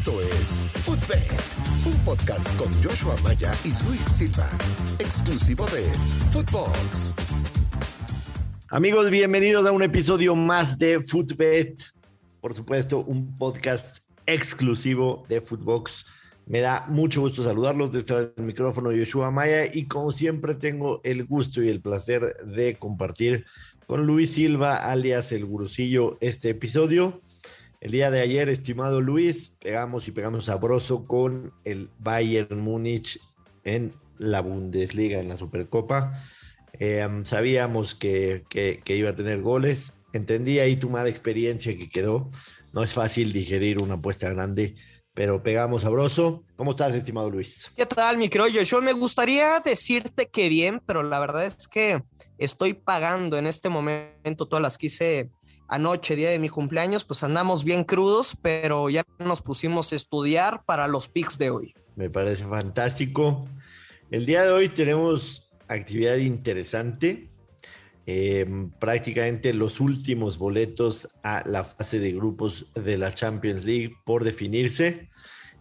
Esto es Footbed, un podcast con Joshua Maya y Luis Silva, exclusivo de Footbox. Amigos, bienvenidos a un episodio más de Footbed. Por supuesto, un podcast exclusivo de Footbox. Me da mucho gusto saludarlos desde el micrófono Joshua Maya y como siempre tengo el gusto y el placer de compartir con Luis Silva, alias el gurucillo, este episodio. El día de ayer, estimado Luis, pegamos y pegamos sabroso con el Bayern Múnich en la Bundesliga, en la Supercopa. Eh, sabíamos que, iba a tener goles. Entendí ahí tu mala experiencia que quedó. No es fácil digerir una apuesta grande, pero pegamos sabroso. ¿Cómo estás, estimado Luis? ¿Qué tal, mi crollo? Yo me gustaría decirte que bien, pero la verdad es que estoy pagando en este momento todas las que hice anoche, día de mi cumpleaños, pues andamos bien crudos, pero ya nos pusimos a estudiar para los picks de hoy. Me parece fantástico. El día de hoy tenemos actividad interesante. Eh, prácticamente los últimos boletos a la fase de grupos de la Champions League por definirse,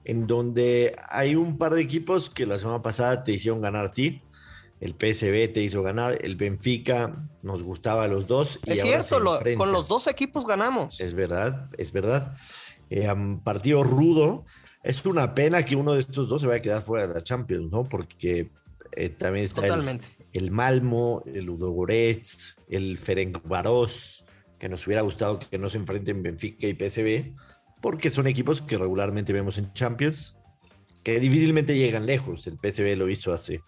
en donde hay un par de equipos que la semana pasada te hicieron ganar a ti el PSV te hizo ganar, el Benfica nos gustaba a los dos. es cierto, lo, con los dos equipos ganamos. Es verdad, es verdad. Eh, um, partido rudo. Es una pena que uno de estos dos se vaya a quedar fuera de la Champions, ¿no? Porque eh, también está el, el, Malmo, el Ludogorets, el Ferencváros, que nos hubiera gustado que no se enfrenten Benfica y PSV, porque son equipos que regularmente vemos en Champions, que difícilmente llegan lejos. El PSV lo hizo hace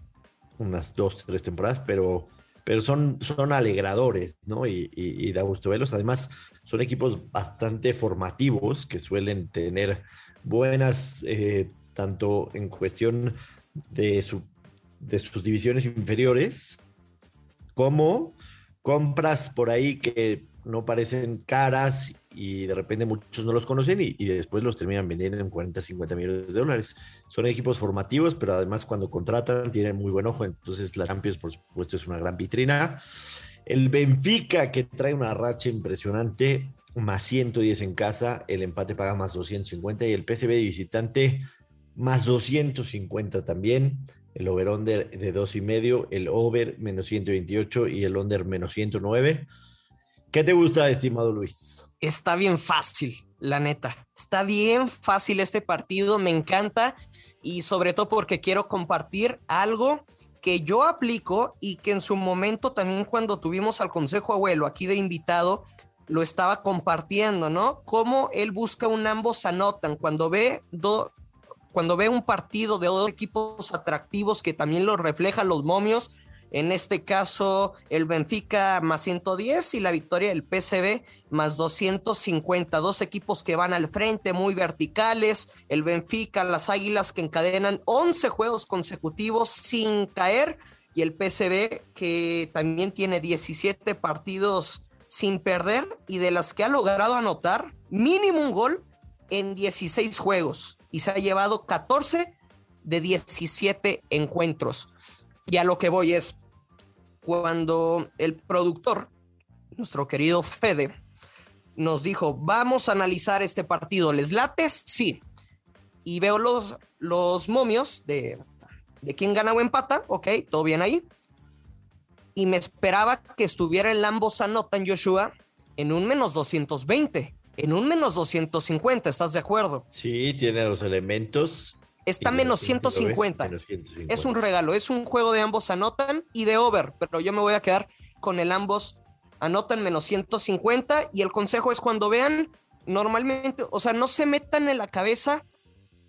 unas dos, tres temporadas, pero, pero son, son alegradores, ¿no? Y, da gusto verlos. Además, son equipos bastante formativos que suelen tener buenas, eh, tanto en cuestión de, su, de sus divisiones inferiores, como compras por ahí que no parecen caras y de repente muchos no los conocen y, después los terminan vendiendo en 40, 50 millones de dólares. Son equipos formativos, pero además cuando contratan tienen muy buen ojo, entonces la Champions por supuesto es una gran vitrina. El Benfica que trae una racha impresionante, más 110 en casa, el empate paga más 250 y el PSV de visitante más 250 también. El over-under de dos y medio, el over menos 128 y el under menos 109. ¿Qué te gusta, estimado Luis? Está bien fácil, la neta. Está bien fácil este partido, me encanta y sobre todo porque quiero compartir algo que yo aplico y que en su momento también cuando tuvimos al Consejo Abuelo aquí de invitado, lo estaba compartiendo, ¿no? Cómo él busca un ambos anotan cuando ve cuando ve un partido de dos equipos atractivos que también lo reflejan los momios, en este caso, el Benfica más 110 y la victoria del PCB más 250. Dos equipos que van al frente, muy verticales. El Benfica, las Águilas que encadenan 11 juegos consecutivos sin caer. Y el PCB que también tiene 17 partidos sin perder y de las que ha logrado anotar mínimo un gol en 16 juegos. Y se ha llevado 14 de 17 encuentros. Y a lo que voy es, cuando el productor, nuestro querido Fede, nos dijo, vamos a analizar este partido, ¿les lates? Sí. Y veo los, los momios de, de quién gana o empata, ok, todo bien ahí. Y me esperaba que estuviera el ambos anotan Joshua en un menos 220, en un menos 250, ¿estás de acuerdo? Sí, tiene los elementos Está menos 150. Es un regalo, es un juego de ambos anotan y de over, pero yo me voy a quedar con el ambos anotan menos 150 y el consejo es cuando vean normalmente, o sea, no se metan en la cabeza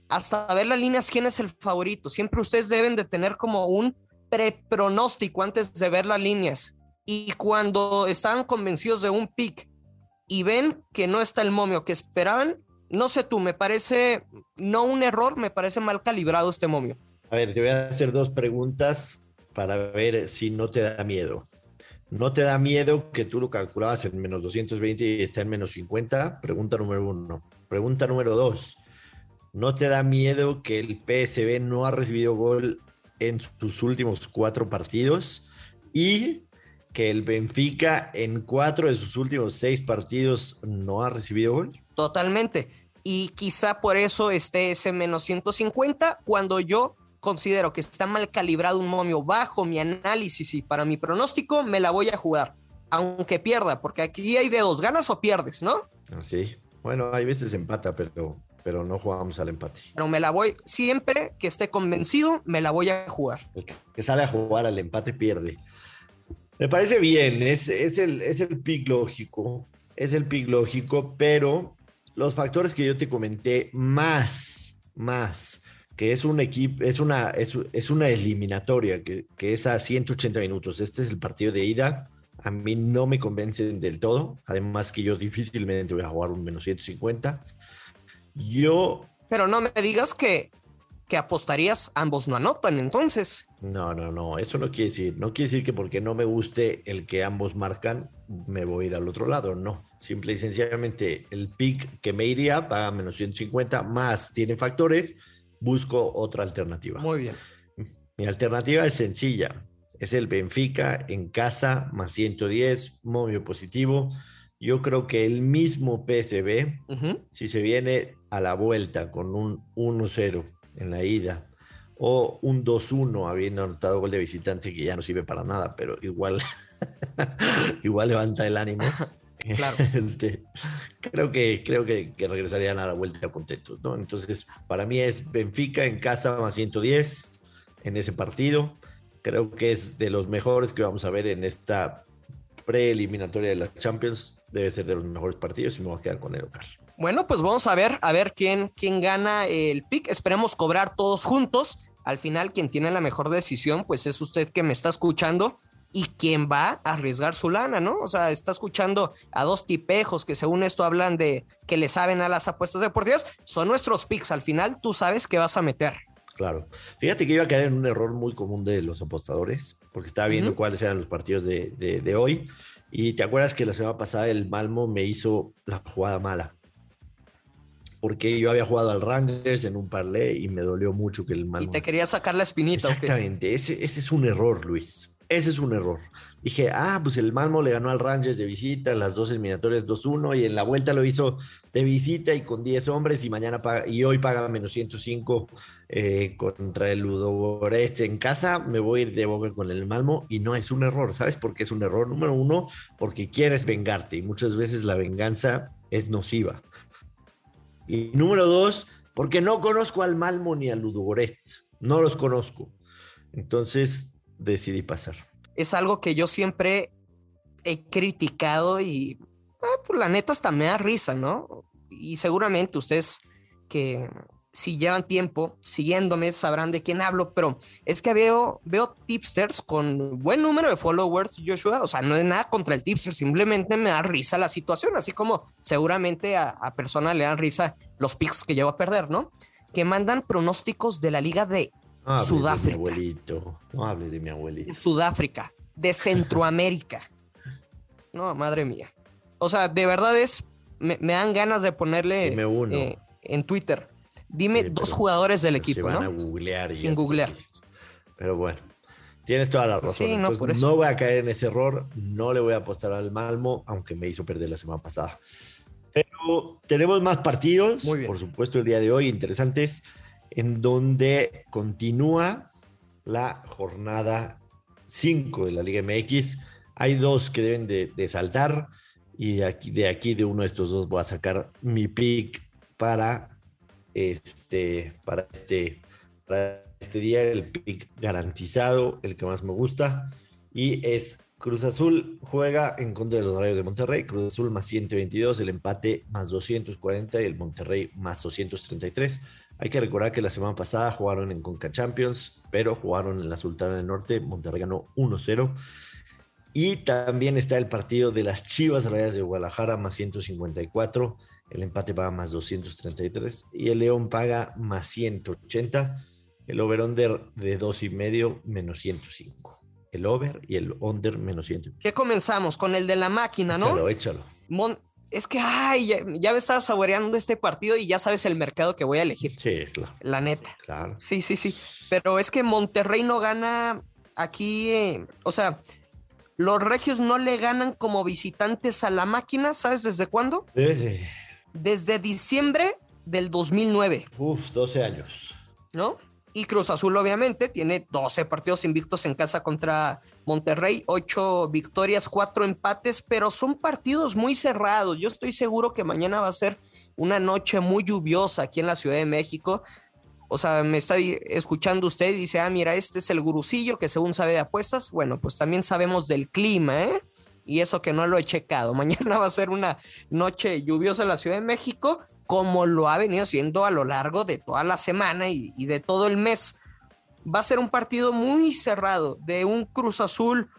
hasta ver las líneas quién es el favorito. Siempre ustedes deben de tener como un prepronóstico antes de ver las líneas. Y cuando estaban convencidos de un pick y ven que no está el momio que esperaban, no sé tú, me parece no un error, me parece mal calibrado este momio. A ver, te voy a hacer dos preguntas para ver si no te da miedo. ¿No te da miedo que tú lo calculabas en menos 220 y está en menos 50? Pregunta número uno. Pregunta número dos. ¿No te da miedo que el PSB no ha recibido gol en sus últimos cuatro partidos? Y que el Benfica en cuatro de sus últimos seis partidos no ha recibido gol. Totalmente. Y quizá por eso esté ese menos 150 cuando yo considero que está mal calibrado un momio bajo mi análisis y para mi pronóstico me la voy a jugar, aunque pierda, porque aquí hay de dos, ganas o pierdes, ¿no? Sí, bueno, hay veces empata, pero, pero no jugamos al empate. Pero me la voy, siempre que esté convencido, me la voy a jugar. El que sale a jugar al empate pierde. Me parece bien, es, es, el, es el pick lógico, es el pick lógico, pero los factores que yo te comenté, más, más, que es un equipo, es una, es, una eliminatoria, que, que, es a 180 minutos. Este es el partido de ida. A mí no me convencen del todo. Además que yo difícilmente voy a jugar un menos 150. Yo... Pero no me digas que, que apostarías ambos no anotan entonces. No, no, no. Eso no quiere decir. No quiere decir que porque no me guste el que ambos marcan, me voy a ir al otro lado. No. Simple y sencillamente el pick que me iría paga menos 150 más tiene factores, busco otra alternativa. Muy bien. Mi alternativa es sencilla. Es el Benfica en casa más 110, movio positivo. Yo creo que el mismo PSB, si se viene a la vuelta con un 1-0 en la ida o un 2-1 habiendo anotado gol de visitante que ya no sirve para nada, pero igual, igual levanta el ánimo. Claro. Este, creo que, creo que, regresarían a la vuelta contentos, ¿no? Entonces, para mí es Benfica en casa más 110 en ese partido. Creo que es de los mejores que vamos a ver en esta preeliminatoria de la Champions. Debe ser de los mejores partidos y me voy a quedar con el local. Bueno, pues vamos a ver, a ver quién, quién gana el pick. Esperemos cobrar todos juntos. Al final, quien tiene la mejor decisión, pues es usted que me está escuchando y quién va a arriesgar su lana, ¿no? O sea, está escuchando a dos tipejos que según esto hablan de que le saben a las apuestas deportivas, son nuestros picks, al final tú sabes que vas a meter. Claro. Fíjate que iba a caer en un error muy común de los apostadores, porque estaba viendo cuáles eran los partidos de, de, hoy, y te acuerdas que la semana pasada el Malmo me hizo la jugada mala. Porque yo había jugado al Rangers en un parlay y me dolió mucho que el Malmo. Y te quería sacar la espinita. Exactamente, ese, ese es un error, Luis ese es un error. Dije, ah, pues el Malmo le ganó al Rangers de visita, las dos eliminatorias 2-1 y en la vuelta lo hizo de visita y con 10 hombres y mañana paga, y hoy paga menos 105 eh, contra el Ludogorets en casa. Me voy a ir de boca con el Malmo y no es un error, ¿sabes por qué es un error? Número uno, porque quieres vengarte y muchas veces la venganza es nociva. Y número dos, porque no conozco al Malmo ni al Ludogorets, no los conozco. Entonces, decidí pasar. Es algo que yo siempre he criticado y ah, pues la neta hasta me da risa, ¿no? Y seguramente ustedes que si llevan tiempo siguiéndome sabrán de quién hablo, pero es que veo, veo tipsters con buen número de followers, Joshua, o sea, no es nada contra el tipster, simplemente me da risa la situación, así como seguramente a, a personas le dan risa los picks que llevo a perder, ¿no? Que mandan pronósticos de la liga de no Sudáfrica. De mi abuelito. No hables de mi abuelito. Sudáfrica, de Centroamérica. no, madre mía. O sea, de verdad es. Me, dan ganas de ponerle eh, en Twitter. Dime dos jugadores del equipo, se van a googlear. Sin googlear. Pero bueno, tienes toda la razón. no, no voy a caer en ese error. No le voy a apostar al Malmo, aunque me hizo perder la semana pasada. Pero tenemos más partidos, por supuesto, el día de hoy, interesantes en donde continúa la jornada 5 de la Liga MX. Hay dos que deben de, saltar y aquí, de aquí de uno de estos dos voy a sacar mi pick para este, para este, para este día, el pick garantizado, el que más me gusta, y es Cruz Azul juega en contra de los Rayos de Monterrey, Cruz Azul más 122, el empate más 240 y el Monterrey más 233. Hay que recordar que la semana pasada jugaron en Conca Champions, pero jugaron en la Sultana del Norte. Monterrey ganó 1-0. Y también está el partido de las Chivas Rayas de Guadalajara, más 154. El empate paga más 233. Y el León paga más 180. El over-under de 2,5 menos 105. El over y el under menos 105. ¿Qué comenzamos? Con el de la máquina, ¿no? Échalo, échalo es que, ay, ya, me estaba saboreando este partido y ya sabes el mercado que voy a elegir. Sí, claro. La neta. Claro. Sí, sí, sí. Pero es que Monterrey no gana aquí, eh, o sea, los regios no le ganan como visitantes a la máquina, ¿sabes desde cuándo? Desde. Desde diciembre del 2009. Uf, 12 años. ¿No? Y Cruz Azul obviamente tiene 12 partidos invictos en casa contra Monterrey, 8 victorias, 4 empates, pero son partidos muy cerrados. Yo estoy seguro que mañana va a ser una noche muy lluviosa aquí en la Ciudad de México. O sea, me está escuchando usted y dice, ah, mira, este es el gurusillo que según sabe de apuestas. Bueno, pues también sabemos del clima, ¿eh? Y eso que no lo he checado. Mañana va a ser una noche lluviosa en la Ciudad de México, como lo ha venido siendo a lo largo de toda la semana y, y de todo el mes. Va a ser un partido muy cerrado, de un Cruz Azul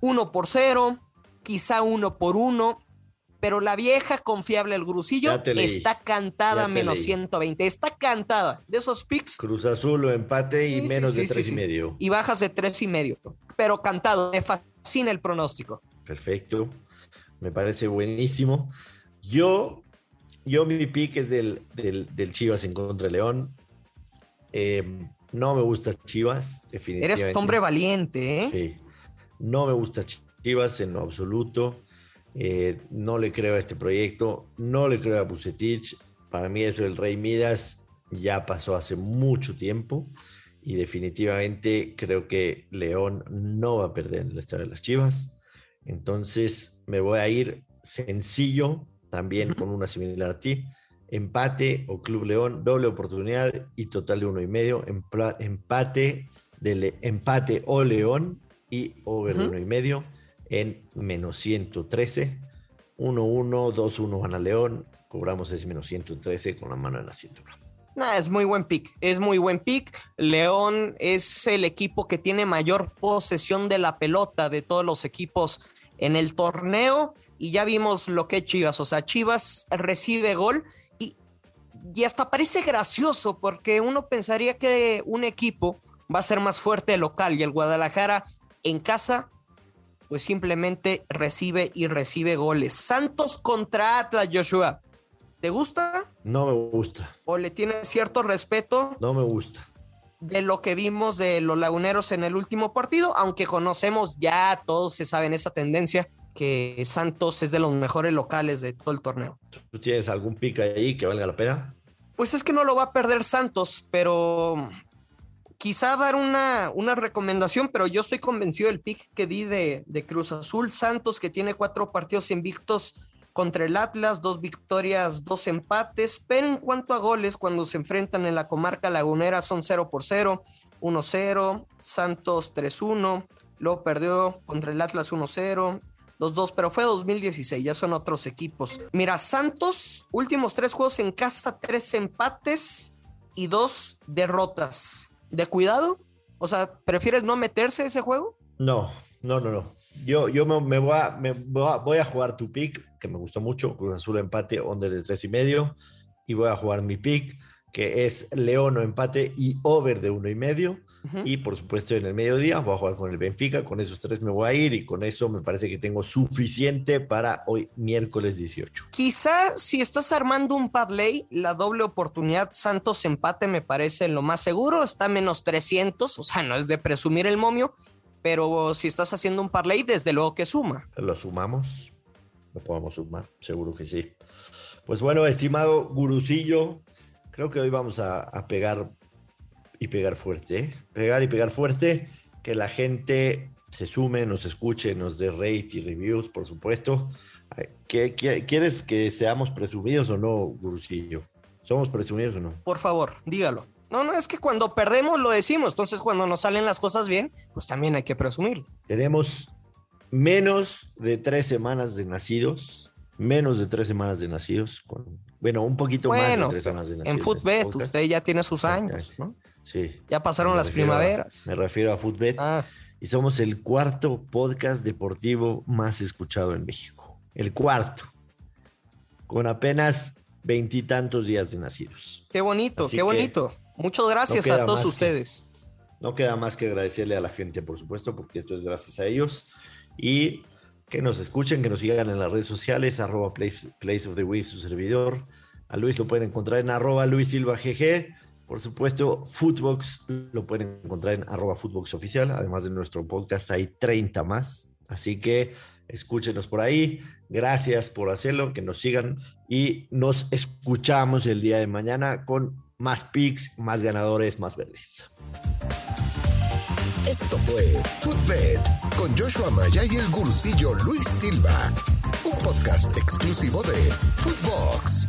1 por 0, quizá 1 por 1, pero la vieja confiable, el Grusillo, está cantada menos 120. Está cantada. De esos picks. Cruz Azul o empate y menos de tres y medio. Y bajas de tres y medio. Pero cantado. Me fascina el pronóstico. Perfecto. Me parece buenísimo. Yo, yo mi pick es del, del, Chivas en contra de León. Eh, no me gusta Chivas, definitivamente. Eres hombre valiente, ¿eh? Sí. No me gusta Chivas en lo absoluto. Eh, no le creo a este proyecto, no le creo a Bucetich. Para mí eso del Rey Midas ya pasó hace mucho tiempo y definitivamente creo que León no va a perder en el estadio de las Chivas. Entonces me voy a ir sencillo, también con una similar a ti. Empate o Club León, doble oportunidad y total de uno y medio. Empate, de empate o León y over de uno y medio en menos 113. 1-1, 2-1 van a León. Cobramos ese menos 113 con la mano en la cintura. Es muy buen pick, es muy buen pick. León es el equipo que tiene mayor posesión de la pelota de todos los equipos en el torneo y ya vimos lo que es Chivas, o sea, Chivas recibe gol y, y hasta parece gracioso porque uno pensaría que un equipo va a ser más fuerte local y el Guadalajara en casa pues simplemente recibe y recibe goles. Santos contra Atlas, Joshua. ¿Te gusta? No me gusta. ¿O le tienes cierto respeto? No me gusta. De lo que vimos de los laguneros en el último partido, aunque conocemos ya, todos se saben esa tendencia, que Santos es de los mejores locales de todo el torneo. ¿Tú tienes algún pica ahí que valga la pena? Pues es que no lo va a perder Santos, pero quizá dar una, una, recomendación, pero yo estoy convencido del pick que di de, de, Cruz Azul Santos, que tiene cuatro partidos invictos contra el Atlas, dos victorias, dos empates, pero en cuanto a goles, cuando se enfrentan en la comarca lagunera son 0 por 0, 1-0, Santos 3-1, luego perdió contra el Atlas 1-0, 2-2, pero fue 2016, ya son otros equipos. Mira, Santos, últimos tres juegos en casa, tres empates y dos derrotas de cuidado? O sea, ¿prefieres no meterse a ese juego? No, no, no, no. Yo, yo me, voy, a, me voy, a, jugar tu pick, que me gustó mucho, Cruz Azul empate, under de tres y medio, y voy a jugar mi pick, que es León o empate y over de uno y medio. Y por supuesto en el mediodía voy a jugar con el Benfica, con esos tres me voy a ir y con eso me parece que tengo suficiente para hoy miércoles 18. Quizá si estás armando un parlay, la doble oportunidad Santos empate me parece lo más seguro, está menos 300, o sea, no es de presumir el momio, pero si estás haciendo un parlay, desde luego que suma. Lo sumamos, lo podemos sumar, seguro que sí. Pues bueno, estimado gurucillo, creo que hoy vamos a, a pegar y pegar fuerte, ¿eh? pegar y pegar fuerte, que la gente se sume, nos escuche, nos dé rate y reviews, por supuesto. ¿Qué, quieres que seamos presumidos o no, Gurusillo? ¿Somos presumidos o no? Por favor, dígalo. No, no, es que cuando perdemos lo decimos, entonces cuando nos salen las cosas bien, pues también hay que presumir. Tenemos menos de tres semanas de nacidos, menos de tres semanas de nacidos, con, bueno, un poquito más de tres semanas de nacidos. En Footbet, usted ya tiene sus años, ¿no? Sí. Ya pasaron las primaveras. me refiero a Footbet. Ah. Y somos el cuarto podcast deportivo más escuchado en México. El cuarto. Con apenas veintitantos días de nacidos. Qué bonito, qué bonito. Muchas gracias a todos ustedes. no queda más que agradecerle a la gente, por supuesto, porque esto es gracias a ellos. Y que nos escuchen, que nos sigan en las redes sociales, arroba place, of the Week, su servidor. A Luis lo pueden encontrar en arroba Luis Silva GG. Por supuesto, Footbox lo pueden encontrar en arroba Footbox oficial. Además de nuestro podcast, hay 30 más. Así que escúchenos por ahí. Gracias por hacerlo, que nos sigan y nos escuchamos el día de mañana con más picks, más ganadores, más verdes. Esto fue Footbed con Joshua Maya y el gursillo Luis Silva, un podcast exclusivo de Footbox.